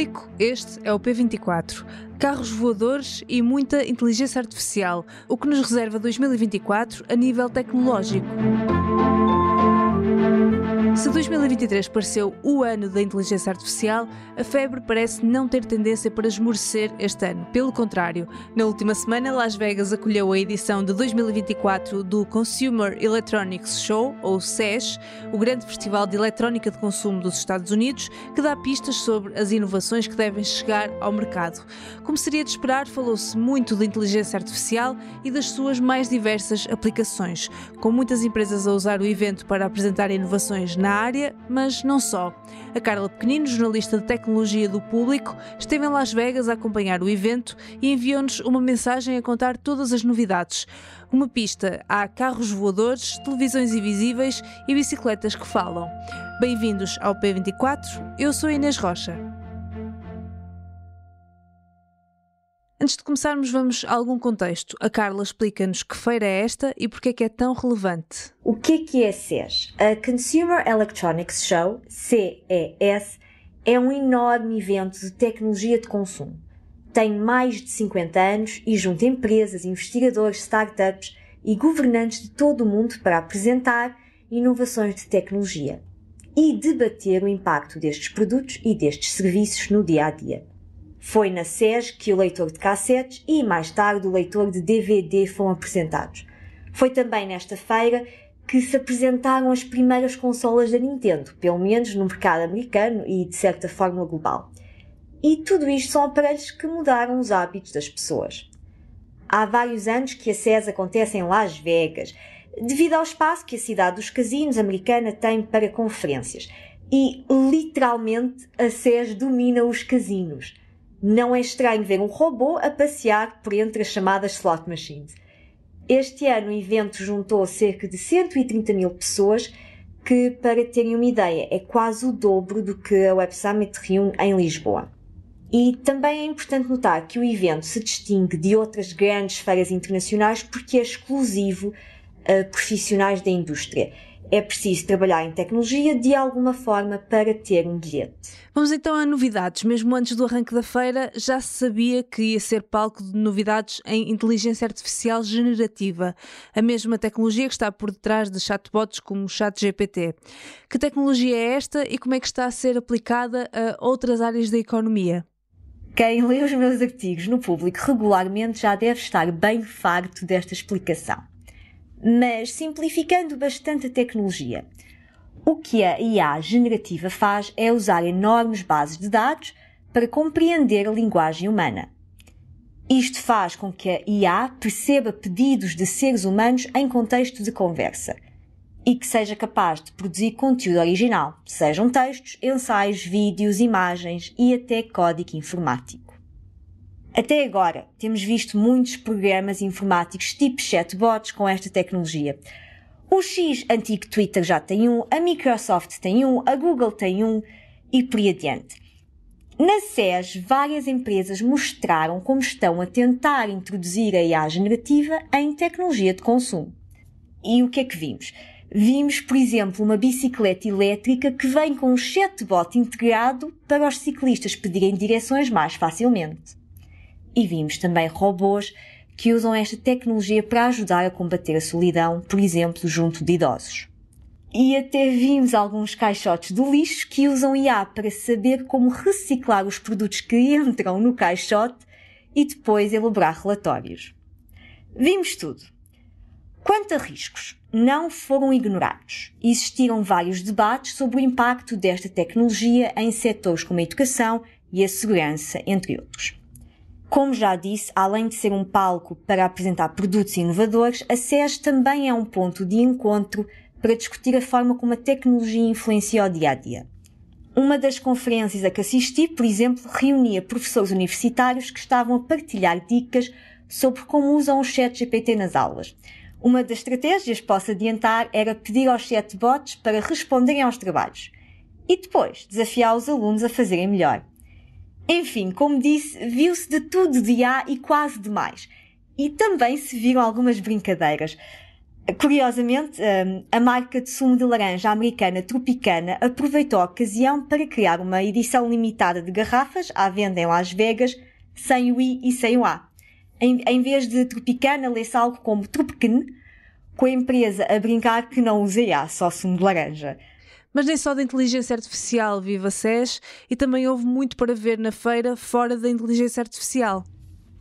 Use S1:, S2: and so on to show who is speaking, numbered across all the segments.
S1: Do público, este é o P24. Carros voadores e muita inteligência artificial, o que nos reserva 2024 a nível tecnológico. Se 2023 pareceu o ano da inteligência artificial, a febre parece não ter tendência para esmorecer este ano. Pelo contrário, na última semana, Las Vegas acolheu a edição de 2024 do Consumer Electronics Show, ou CES, o grande festival de eletrónica de consumo dos Estados Unidos, que dá pistas sobre as inovações que devem chegar ao mercado. Como seria de esperar, falou-se muito de inteligência artificial e das suas mais diversas aplicações, com muitas empresas a usar o evento para apresentar inovações na área, mas não só. A Carla Pequenino, jornalista de tecnologia do público, esteve em Las Vegas a acompanhar o evento e enviou-nos uma mensagem a contar todas as novidades. Uma pista há carros voadores, televisões invisíveis e bicicletas que falam. Bem-vindos ao P24, eu sou Inês Rocha. Antes de começarmos, vamos a algum contexto. A Carla explica-nos que feira é esta e porque é que é tão relevante.
S2: O que é que é CES? A Consumer Electronics Show, CES, é um enorme evento de tecnologia de consumo. Tem mais de 50 anos e junta empresas, investigadores, startups e governantes de todo o mundo para apresentar inovações de tecnologia e debater o impacto destes produtos e destes serviços no dia a dia. Foi na SES que o leitor de cassetes e mais tarde o leitor de DVD foram apresentados. Foi também nesta feira que se apresentaram as primeiras consolas da Nintendo, pelo menos no mercado americano e de certa forma global. E tudo isto são aparelhos que mudaram os hábitos das pessoas. Há vários anos que a SES acontece em Las Vegas, devido ao espaço que a cidade dos casinos americana tem para conferências. E literalmente a SES domina os casinos. Não é estranho ver um robô a passear por entre as chamadas slot machines. Este ano o evento juntou cerca de 130 mil pessoas, que, para terem uma ideia, é quase o dobro do que a Web Summit reúne em Lisboa. E também é importante notar que o evento se distingue de outras grandes feiras internacionais porque é exclusivo a profissionais da indústria é preciso trabalhar em tecnologia de alguma forma para ter um bilhete.
S1: Vamos então a novidades. Mesmo antes do arranque da feira, já se sabia que ia ser palco de novidades em inteligência artificial generativa, a mesma tecnologia que está por detrás de chatbots como o ChatGPT. Que tecnologia é esta e como é que está a ser aplicada a outras áreas da economia?
S2: Quem lê os meus artigos no público regularmente já deve estar bem farto desta explicação mas simplificando bastante a tecnologia. O que a IA generativa faz é usar enormes bases de dados para compreender a linguagem humana. Isto faz com que a IA perceba pedidos de seres humanos em contexto de conversa e que seja capaz de produzir conteúdo original, sejam textos, ensaios, vídeos, imagens e até código informático. Até agora, temos visto muitos programas informáticos tipo chatbots com esta tecnologia. O X antigo Twitter já tem um, a Microsoft tem um, a Google tem um e por aí adiante. Na SES, várias empresas mostraram como estão a tentar introduzir a IA generativa em tecnologia de consumo. E o que é que vimos? Vimos, por exemplo, uma bicicleta elétrica que vem com um chatbot integrado para os ciclistas pedirem direções mais facilmente. E vimos também robôs que usam esta tecnologia para ajudar a combater a solidão, por exemplo, junto de idosos. E até vimos alguns caixotes do lixo que usam IA para saber como reciclar os produtos que entram no caixote e depois elaborar relatórios. Vimos tudo. Quanto a riscos, não foram ignorados. Existiram vários debates sobre o impacto desta tecnologia em setores como a educação e a segurança, entre outros. Como já disse, além de ser um palco para apresentar produtos inovadores, a SES também é um ponto de encontro para discutir a forma como a tecnologia influencia o dia a dia. Uma das conferências a que assisti, por exemplo, reunia professores universitários que estavam a partilhar dicas sobre como usam o chat GPT nas aulas. Uma das estratégias, posso adiantar, era pedir aos chatbots para responderem aos trabalhos e depois desafiar os alunos a fazerem melhor. Enfim, como disse, viu-se de tudo de A e quase demais. E também se viram algumas brincadeiras. Curiosamente, hum, a marca de sumo de laranja americana Tropicana aproveitou a ocasião para criar uma edição limitada de garrafas à venda em Las Vegas, sem o I e sem o A. Em, vez de Tropicana, lê-se algo como Tropican, com a empresa a brincar que não usa A, só sumo de laranja.
S1: Mas nem só da inteligência artificial vive a SES e também houve muito para ver na feira fora da inteligência artificial.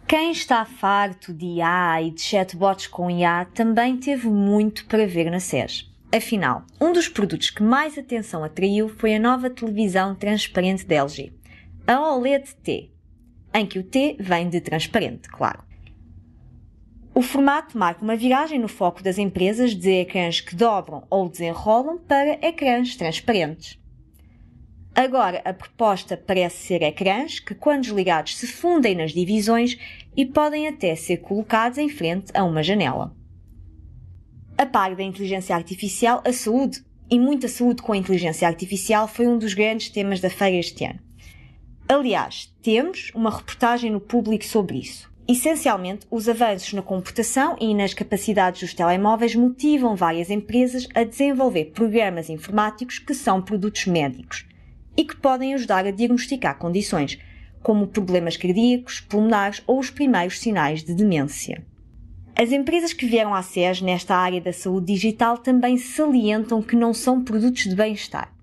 S2: Quem está farto de IA e de chatbots com IA também teve muito para ver na SES. Afinal, um dos produtos que mais atenção atraiu foi a nova televisão transparente da LG, a OLED T, em que o T vem de transparente, claro. O formato marca uma viragem no foco das empresas de ecrãs que dobram ou desenrolam para ecrãs transparentes. Agora, a proposta parece ser ecrãs que, quando desligados, se fundem nas divisões e podem até ser colocados em frente a uma janela. A par da inteligência artificial, a saúde e muita saúde com a inteligência artificial foi um dos grandes temas da feira este ano. Aliás, temos uma reportagem no público sobre isso. Essencialmente, os avanços na computação e nas capacidades dos telemóveis motivam várias empresas a desenvolver programas informáticos que são produtos médicos e que podem ajudar a diagnosticar condições, como problemas cardíacos, pulmonares ou os primeiros sinais de demência. As empresas que vieram à SES nesta área da saúde digital também salientam que não são produtos de bem-estar.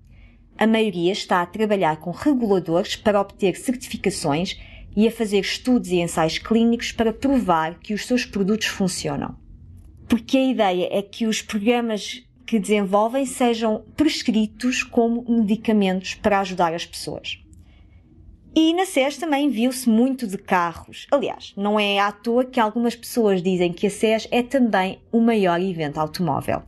S2: A maioria está a trabalhar com reguladores para obter certificações e a fazer estudos e ensaios clínicos para provar que os seus produtos funcionam. Porque a ideia é que os programas que desenvolvem sejam prescritos como medicamentos para ajudar as pessoas. E na SES também viu-se muito de carros. Aliás, não é à toa que algumas pessoas dizem que a SES é também o maior evento automóvel.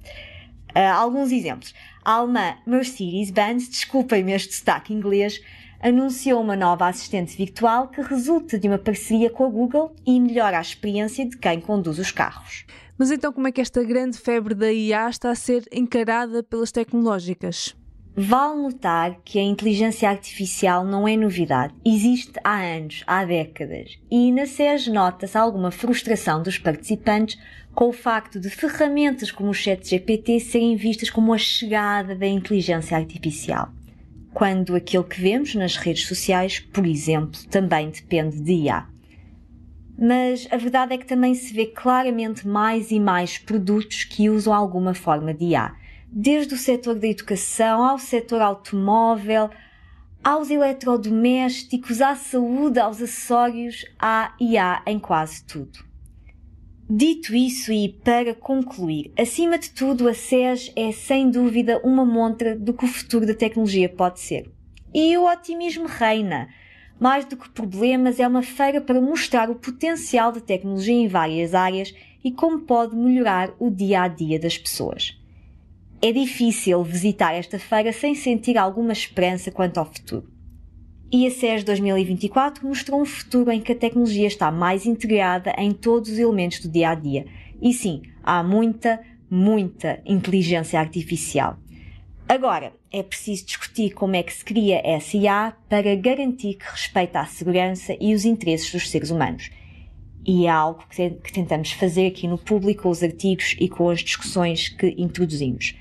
S2: Uh, alguns exemplos. A alemã Mercedes-Benz, desculpem-me este destaque inglês, anunciou uma nova assistente virtual que resulta de uma parceria com a Google e melhora a experiência de quem conduz os carros.
S1: Mas então, como é que esta grande febre da IA está a ser encarada pelas tecnológicas?
S2: Vale notar que a inteligência artificial não é novidade. Existe há anos, há décadas. E na SES nota-se alguma frustração dos participantes com o facto de ferramentas como o ChatGPT serem vistas como a chegada da inteligência artificial. Quando aquilo que vemos nas redes sociais, por exemplo, também depende de IA mas a verdade é que também se vê claramente mais e mais produtos que usam alguma forma de IA. Desde o setor da educação ao setor automóvel, aos eletrodomésticos, à saúde, aos acessórios, há IA em quase tudo. Dito isso e para concluir, acima de tudo a SES é sem dúvida uma montra do que o futuro da tecnologia pode ser. E o otimismo reina mais do que problemas, é uma feira para mostrar o potencial da tecnologia em várias áreas e como pode melhorar o dia a dia das pessoas. É difícil visitar esta feira sem sentir alguma esperança quanto ao futuro. E a CES 2024 mostrou um futuro em que a tecnologia está mais integrada em todos os elementos do dia a dia. E sim, há muita, muita inteligência artificial. Agora, é preciso discutir como é que se cria essa IA para garantir que respeita a segurança e os interesses dos seres humanos. E é algo que, tentamos fazer aqui no público com os artigos e com as discussões que introduzimos.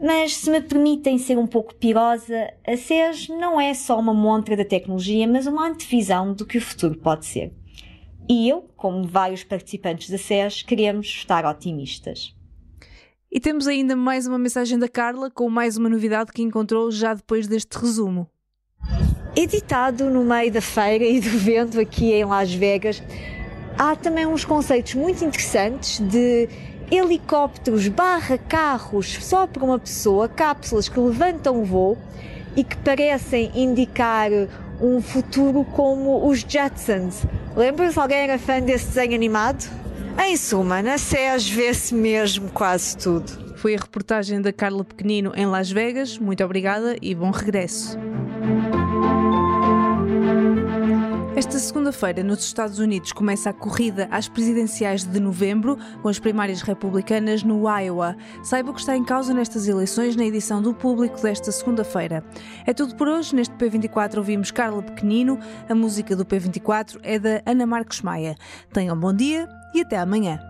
S2: Mas se me permitem ser um pouco pirosa, a SES não é só uma montra da tecnologia, mas uma antevisão do que o futuro pode ser. E eu, como vários participantes da SES, queremos estar otimistas.
S1: E temos ainda mais uma mensagem da Carla com mais uma novidade que encontrou já depois deste resumo.
S2: Editado no meio da feira e do vento aqui em Las Vegas, há também uns conceitos muito interessantes de helicópteros barra carros só para uma pessoa, cápsulas que levantam o voo e que parecem indicar um futuro como os Jetsons. Lembram-se? Alguém era fã desse desenho animado? Em suma, na SES vê-se mesmo quase tudo.
S1: Foi a reportagem da Carla Pequenino em Las Vegas. Muito obrigada e bom regresso. Esta segunda-feira, nos Estados Unidos, começa a corrida às presidenciais de novembro, com as primárias republicanas no Iowa. Saiba o que está em causa nestas eleições na edição do público desta segunda-feira. É tudo por hoje. Neste P24 ouvimos Carla Pequenino. A música do P24 é da Ana Marques Maia. Tenham um bom dia e até amanhã.